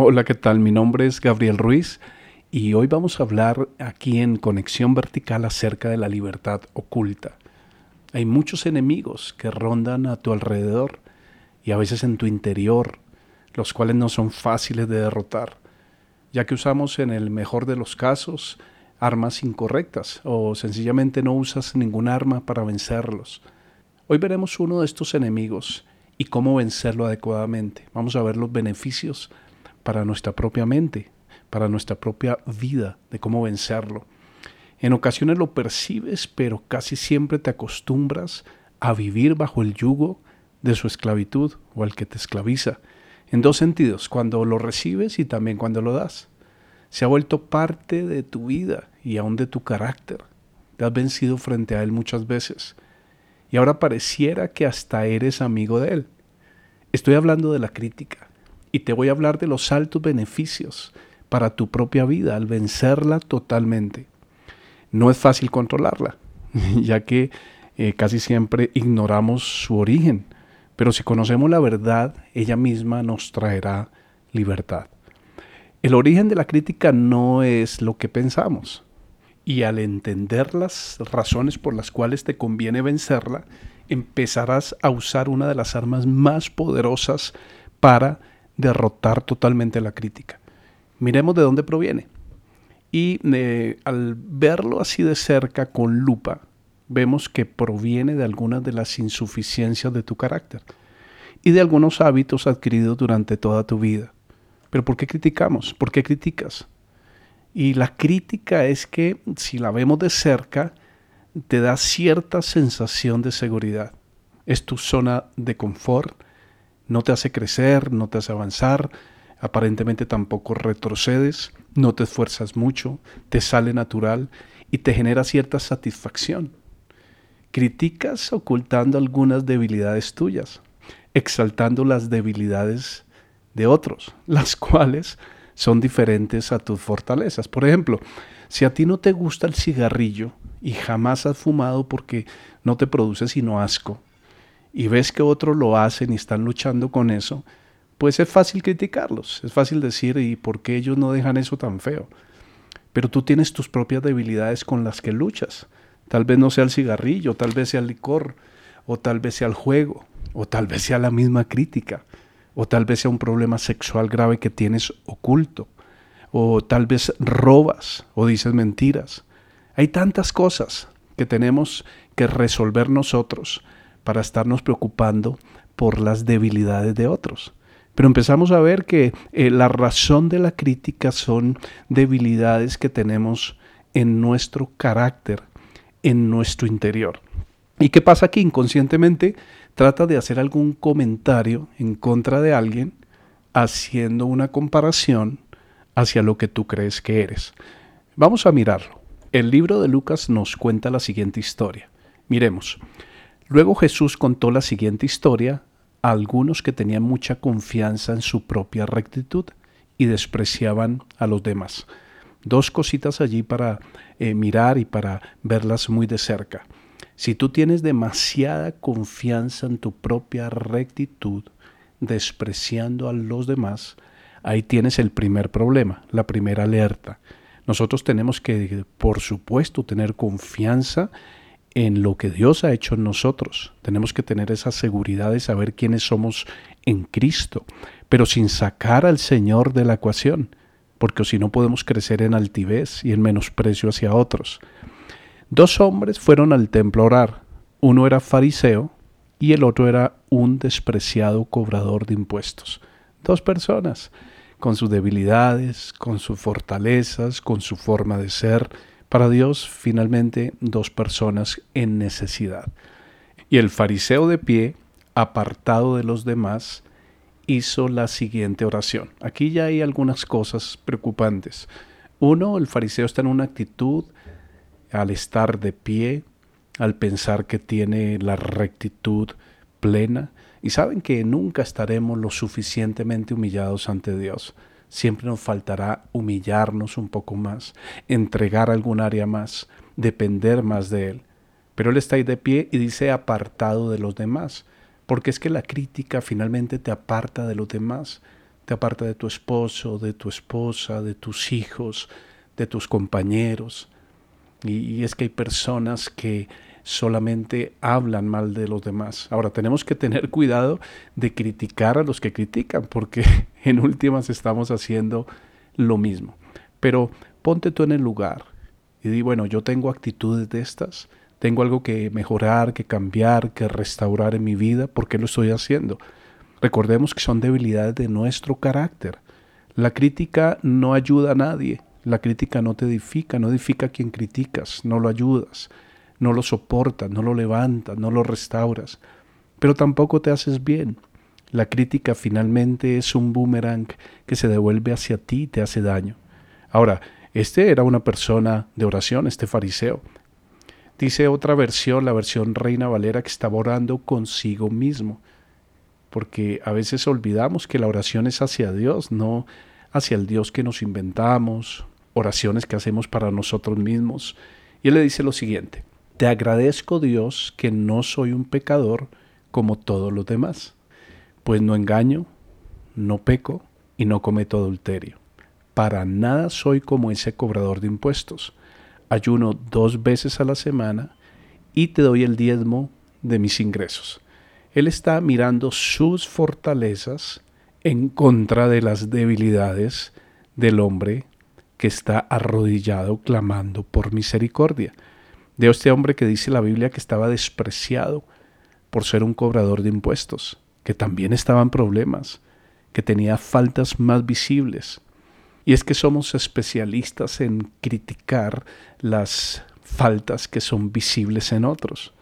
Hola, ¿qué tal? Mi nombre es Gabriel Ruiz y hoy vamos a hablar aquí en Conexión Vertical acerca de la libertad oculta. Hay muchos enemigos que rondan a tu alrededor y a veces en tu interior, los cuales no son fáciles de derrotar, ya que usamos en el mejor de los casos armas incorrectas o sencillamente no usas ningún arma para vencerlos. Hoy veremos uno de estos enemigos y cómo vencerlo adecuadamente. Vamos a ver los beneficios para nuestra propia mente, para nuestra propia vida, de cómo vencerlo. En ocasiones lo percibes, pero casi siempre te acostumbras a vivir bajo el yugo de su esclavitud o al que te esclaviza. En dos sentidos, cuando lo recibes y también cuando lo das. Se ha vuelto parte de tu vida y aún de tu carácter. Te has vencido frente a él muchas veces. Y ahora pareciera que hasta eres amigo de él. Estoy hablando de la crítica y te voy a hablar de los altos beneficios para tu propia vida al vencerla totalmente. No es fácil controlarla, ya que eh, casi siempre ignoramos su origen, pero si conocemos la verdad, ella misma nos traerá libertad. El origen de la crítica no es lo que pensamos, y al entender las razones por las cuales te conviene vencerla, empezarás a usar una de las armas más poderosas para derrotar totalmente la crítica. Miremos de dónde proviene. Y eh, al verlo así de cerca con lupa, vemos que proviene de algunas de las insuficiencias de tu carácter y de algunos hábitos adquiridos durante toda tu vida. Pero ¿por qué criticamos? ¿Por qué criticas? Y la crítica es que si la vemos de cerca, te da cierta sensación de seguridad. Es tu zona de confort, no te hace crecer, no te hace avanzar, aparentemente tampoco retrocedes, no te esfuerzas mucho, te sale natural y te genera cierta satisfacción. Criticas ocultando algunas debilidades tuyas, exaltando las debilidades de otros, las cuales son diferentes a tus fortalezas. Por ejemplo, si a ti no te gusta el cigarrillo y jamás has fumado porque no te produce sino asco, y ves que otros lo hacen y están luchando con eso, pues es fácil criticarlos, es fácil decir, ¿y por qué ellos no dejan eso tan feo? Pero tú tienes tus propias debilidades con las que luchas. Tal vez no sea el cigarrillo, tal vez sea el licor, o tal vez sea el juego, o tal vez sea la misma crítica, o tal vez sea un problema sexual grave que tienes oculto, o tal vez robas o dices mentiras. Hay tantas cosas que tenemos que resolver nosotros para estarnos preocupando por las debilidades de otros. Pero empezamos a ver que eh, la razón de la crítica son debilidades que tenemos en nuestro carácter, en nuestro interior. ¿Y qué pasa aquí? Inconscientemente trata de hacer algún comentario en contra de alguien haciendo una comparación hacia lo que tú crees que eres. Vamos a mirarlo. El libro de Lucas nos cuenta la siguiente historia. Miremos. Luego Jesús contó la siguiente historia a algunos que tenían mucha confianza en su propia rectitud y despreciaban a los demás. Dos cositas allí para eh, mirar y para verlas muy de cerca. Si tú tienes demasiada confianza en tu propia rectitud, despreciando a los demás, ahí tienes el primer problema, la primera alerta. Nosotros tenemos que, por supuesto, tener confianza en lo que Dios ha hecho en nosotros. Tenemos que tener esa seguridad de saber quiénes somos en Cristo, pero sin sacar al Señor de la ecuación, porque si no podemos crecer en altivez y en menosprecio hacia otros. Dos hombres fueron al templo a orar. Uno era fariseo y el otro era un despreciado cobrador de impuestos. Dos personas, con sus debilidades, con sus fortalezas, con su forma de ser, para Dios, finalmente, dos personas en necesidad. Y el fariseo de pie, apartado de los demás, hizo la siguiente oración. Aquí ya hay algunas cosas preocupantes. Uno, el fariseo está en una actitud al estar de pie, al pensar que tiene la rectitud plena, y saben que nunca estaremos lo suficientemente humillados ante Dios siempre nos faltará humillarnos un poco más, entregar algún área más, depender más de Él. Pero Él está ahí de pie y dice apartado de los demás, porque es que la crítica finalmente te aparta de los demás. te aparta de tu esposo, de tu esposa, de tus hijos, de tus compañeros. Y, es que hay personas que solamente hablan mal de los demás. Ahora, tenemos que tener cuidado de criticar a los que critican, porque en últimas estamos haciendo lo mismo. Pero ponte tú en el lugar y di, bueno, yo tengo actitudes de estas, tengo algo que mejorar, que cambiar, que restaurar en mi vida, ¿por qué lo estoy haciendo? Recordemos que son debilidades de nuestro carácter. La crítica no ayuda a nadie, la crítica no te edifica, no edifica a quien criticas, no lo ayudas, no lo soportas, no lo levantas, no lo restauras, pero tampoco te haces bien. La crítica finalmente es un boomerang que se devuelve hacia ti y te hace daño. Ahora, este era una persona de oración, este fariseo. Dice otra versión, la versión Reina Valera, que estaba orando consigo mismo, porque a veces olvidamos que la oración es hacia Dios, no hacia el Dios que nos inventamos, oraciones que hacemos para nosotros mismos. Y él le dice lo siguiente, te agradezco Dios que no soy un pecador como todos los demás, pues no engaño, no peco y no cometo adulterio. Para nada soy como ese cobrador de impuestos ayuno dos veces a la semana y te doy el diezmo de mis ingresos. Él está mirando sus fortalezas en contra de las debilidades del hombre que está arrodillado clamando por misericordia. De este hombre que dice la Biblia que estaba despreciado por ser un cobrador de impuestos, que también estaba en problemas, que tenía faltas más visibles, y es que somos especialistas en criticar las faltas que son visibles en otros,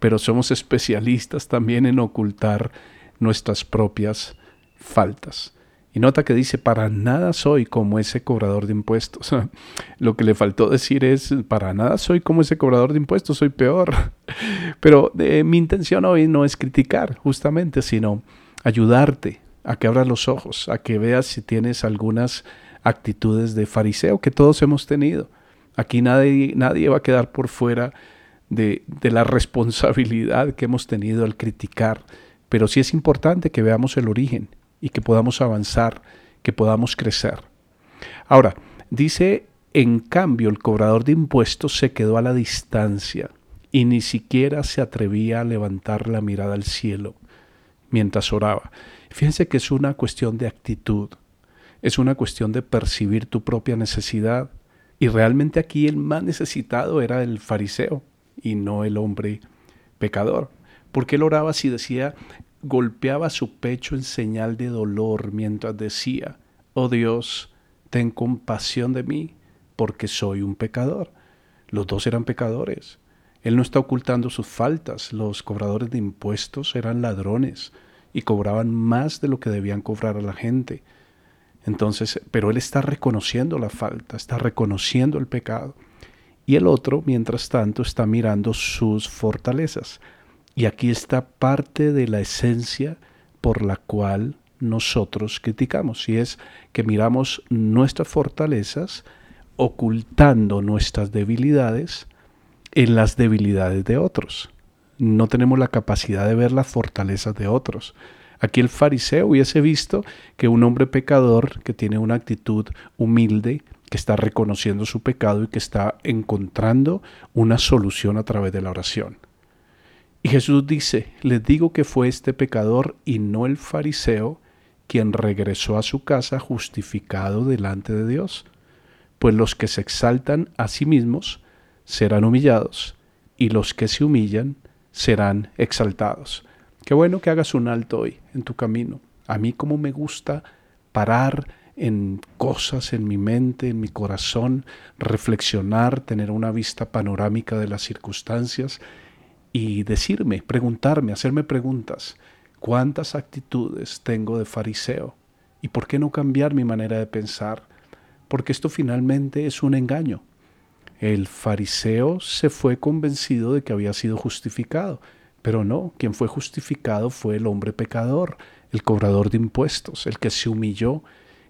pero somos especialistas también en ocultar nuestras propias faltas. Nota que dice, para nada soy como ese cobrador de impuestos. Lo que le faltó decir es, para nada soy como ese cobrador de impuestos, soy peor. Pero eh, mi intención hoy no es criticar, justamente, sino ayudarte a que abras los ojos, a que veas si tienes algunas actitudes de fariseo que todos hemos tenido. Aquí nadie, nadie va a quedar por fuera de, de la responsabilidad que hemos tenido al criticar, pero sí es importante que veamos el origen y que podamos avanzar, que podamos crecer. Ahora, dice, en cambio, el cobrador de impuestos se quedó a la distancia y ni siquiera se atrevía a levantar la mirada al cielo mientras oraba. Fíjense que es una cuestión de actitud es una cuestión de percibir tu propia necesidad. Y realmente aquí el más necesitado era el fariseo y no el hombre pecador. Porque él oraba así, decía, golpeaba su pecho en señal de dolor mientras decía, oh Dios, ten compasión de mí, porque soy un pecador. Los dos eran pecadores. Él no está ocultando sus faltas. Los cobradores de impuestos eran ladrones y cobraban más de lo que debían cobrar a la gente. Entonces, pero él está reconociendo la falta, está reconociendo el pecado. Y el otro, mientras tanto, está mirando sus fortalezas. Y aquí está parte de la esencia por la cual nosotros criticamos, y es que miramos nuestras fortalezas ocultando nuestras debilidades en las debilidades de otros. No tenemos la capacidad de ver las fortalezas de otros. Aquí el fariseo hubiese visto que un hombre pecador que tiene una actitud humilde, que está reconociendo su pecado y que está encontrando una solución a través de la oración. Y Jesús dice, les digo que fue este pecador y no el fariseo quien regresó a su casa justificado delante de Dios, pues los que se exaltan a sí mismos serán humillados y los que se humillan serán exaltados. Qué bueno que hagas un alto hoy en tu camino. A mí como me gusta parar en cosas en mi mente, en mi corazón, reflexionar, tener una vista panorámica de las circunstancias y decirme, preguntarme, hacerme preguntas. ¿Cuántas actitudes tengo de fariseo? ¿Y por qué no cambiar mi manera de pensar? Porque esto finalmente es un engaño. El fariseo se fue convencido de que había sido justificado pero no, quien fue justificado fue el hombre pecador, el cobrador de impuestos, el que se humilló,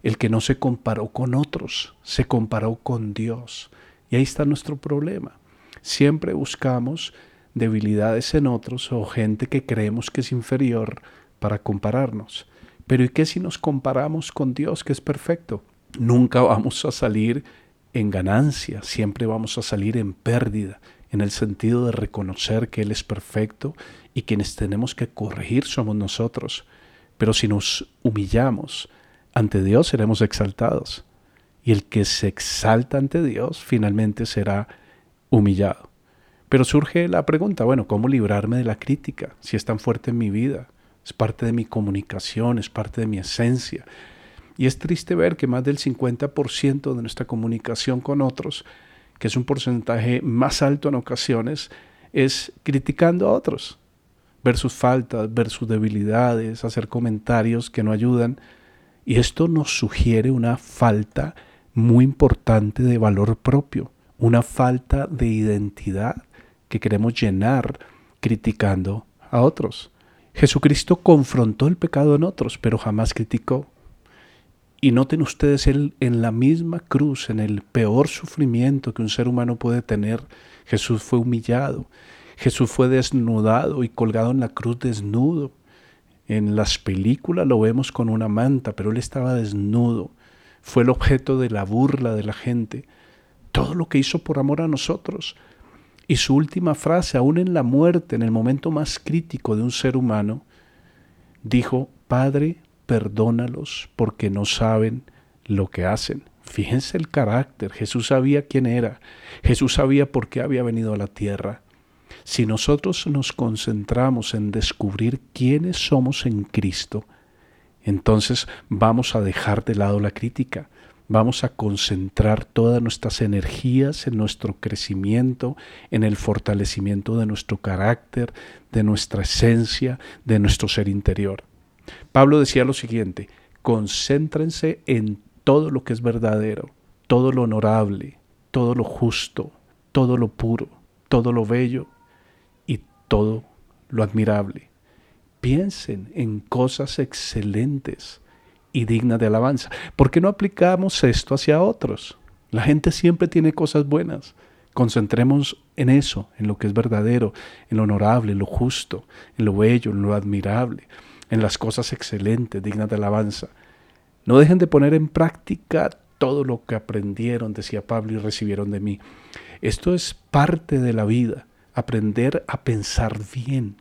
el que no se comparó con otros, se comparó con Dios. Y ahí está nuestro problema. Siempre buscamos debilidades en otros o gente que creemos que es inferior para compararnos. Pero ¿y qué si nos comparamos con Dios que es perfecto? Nunca vamos a salir en ganancia, siempre vamos a salir en pérdida, en el sentido de reconocer que Él es perfecto y quienes tenemos que corregir somos nosotros. Pero si nos humillamos ante Dios seremos exaltados. Y el que se exalta ante Dios finalmente será humillado. Pero surge la pregunta, bueno, ¿cómo librarme de la crítica si es tan fuerte en mi vida? Es parte de mi comunicación, es parte de mi esencia. Y es triste ver que más del 50% de nuestra comunicación con otros, que es un porcentaje más alto en ocasiones, es criticando a otros, ver sus faltas, ver sus debilidades, hacer comentarios que no ayudan. Y esto nos sugiere una falta muy importante de valor propio, una falta de identidad que queremos llenar criticando a otros. Jesucristo confrontó el pecado en otros, pero jamás criticó. Y noten ustedes, él en la misma cruz, en el peor sufrimiento que un ser humano puede tener, Jesús fue humillado, Jesús fue desnudado y colgado en la cruz desnudo. En las películas lo vemos con una manta, pero él estaba desnudo. Fue el objeto de la burla de la gente. Todo lo que hizo por amor a nosotros. Y su última frase, aún en la muerte, en el momento más crítico de un ser humano, dijo, Padre, perdónalos porque no saben lo que hacen. Fíjense el carácter. Jesús sabía quién era. Jesús sabía por qué había venido a la tierra. Si nosotros nos concentramos en descubrir quiénes somos en Cristo, entonces vamos a dejar de lado la crítica. Vamos a concentrar todas nuestras energías en nuestro crecimiento, en el fortalecimiento de nuestro carácter, de nuestra esencia, de nuestro ser interior. Pablo decía lo siguiente, concéntrense en todo lo que es verdadero, todo lo honorable, todo lo justo, todo lo puro, todo lo bello y todo lo admirable. Piensen en cosas excelentes y dignas de alabanza. ¿Por qué no aplicamos esto hacia otros? La gente siempre tiene cosas buenas. Concentremos en eso, en lo que es verdadero, en lo honorable, en lo justo, en lo bello, en lo admirable en las cosas excelentes, dignas de alabanza. No dejen de poner en práctica todo lo que aprendieron, decía Pablo, y recibieron de mí. Esto es parte de la vida, aprender a pensar bien.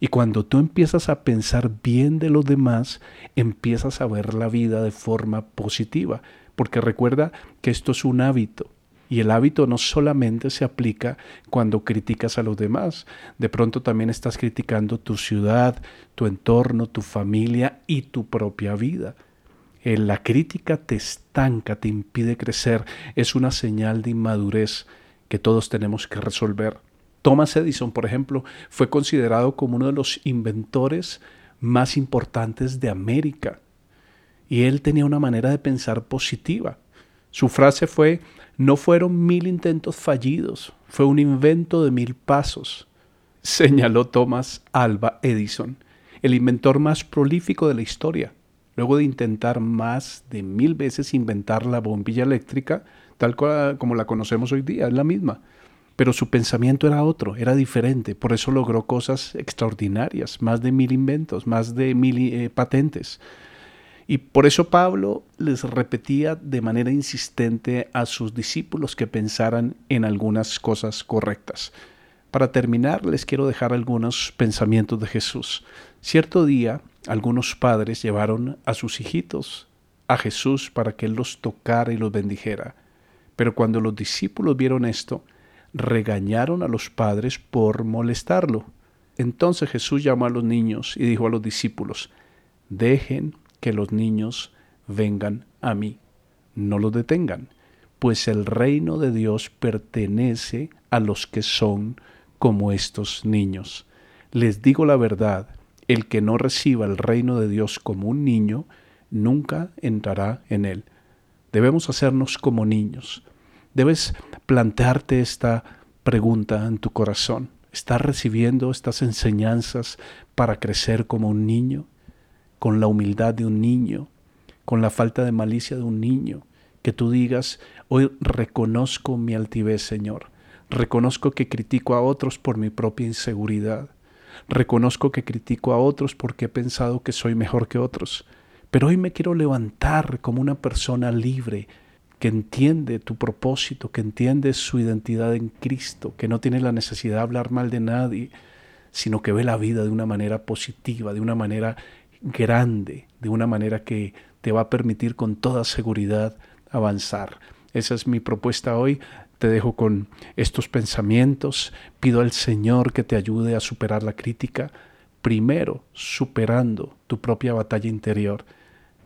Y cuando tú empiezas a pensar bien de los demás, empiezas a ver la vida de forma positiva, porque recuerda que esto es un hábito. Y el hábito no solamente se aplica cuando criticas a los demás, de pronto también estás criticando tu ciudad, tu entorno, tu familia y tu propia vida. Eh, la crítica te estanca, te impide crecer, es una señal de inmadurez que todos tenemos que resolver. Thomas Edison, por ejemplo, fue considerado como uno de los inventores más importantes de América. Y él tenía una manera de pensar positiva. Su frase fue, no fueron mil intentos fallidos, fue un invento de mil pasos, señaló Thomas Alba Edison, el inventor más prolífico de la historia. Luego de intentar más de mil veces inventar la bombilla eléctrica, tal como la conocemos hoy día, es la misma. Pero su pensamiento era otro, era diferente, por eso logró cosas extraordinarias, más de mil inventos, más de mil eh, patentes. Y por eso Pablo les repetía de manera insistente a sus discípulos que pensaran en algunas cosas correctas. Para terminar, les quiero dejar algunos pensamientos de Jesús. Cierto día, algunos padres llevaron a sus hijitos a Jesús para que Él los tocara y los bendijera. Pero cuando los discípulos vieron esto, regañaron a los padres por molestarlo. Entonces Jesús llamó a los niños y dijo a los discípulos, dejen que los niños vengan a mí. No los detengan, pues el reino de Dios pertenece a los que son como estos niños. Les digo la verdad, el que no reciba el reino de Dios como un niño, nunca entrará en él. Debemos hacernos como niños. Debes plantearte esta pregunta en tu corazón. ¿Estás recibiendo estas enseñanzas para crecer como un niño? con la humildad de un niño, con la falta de malicia de un niño, que tú digas, hoy reconozco mi altivez, Señor, reconozco que critico a otros por mi propia inseguridad, Reconozco que critico a otros porque he pensado que soy mejor que otros. Pero hoy me quiero levantar como una persona libre, que entiende tu propósito, que entiende su identidad en Cristo, que no tiene la necesidad de hablar mal de nadie, sino que ve la vida de una manera positiva, de una manera grande, de una manera que te va a permitir con toda seguridad avanzar. Esa es mi propuesta hoy. Te dejo con estos pensamientos. Pido al Señor que te ayude a superar la crítica, primero superando tu propia batalla interior,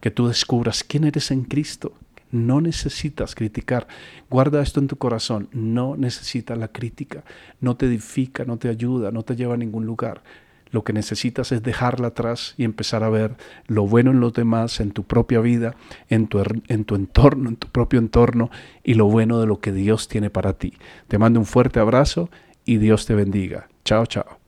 que tú descubras quién eres en Cristo, no necesitas criticar. Guarda esto en tu corazón. No necesitas la crítica. No te edifica, no te ayuda, no te lleva a ningún lugar. Lo que necesitas es dejarla atrás y empezar a ver lo bueno en los demás, en tu propia vida, en tu, en tu entorno, en tu propio entorno y lo bueno de lo que Dios tiene para ti. Te mando un fuerte abrazo y Dios te bendiga. Chao, chao.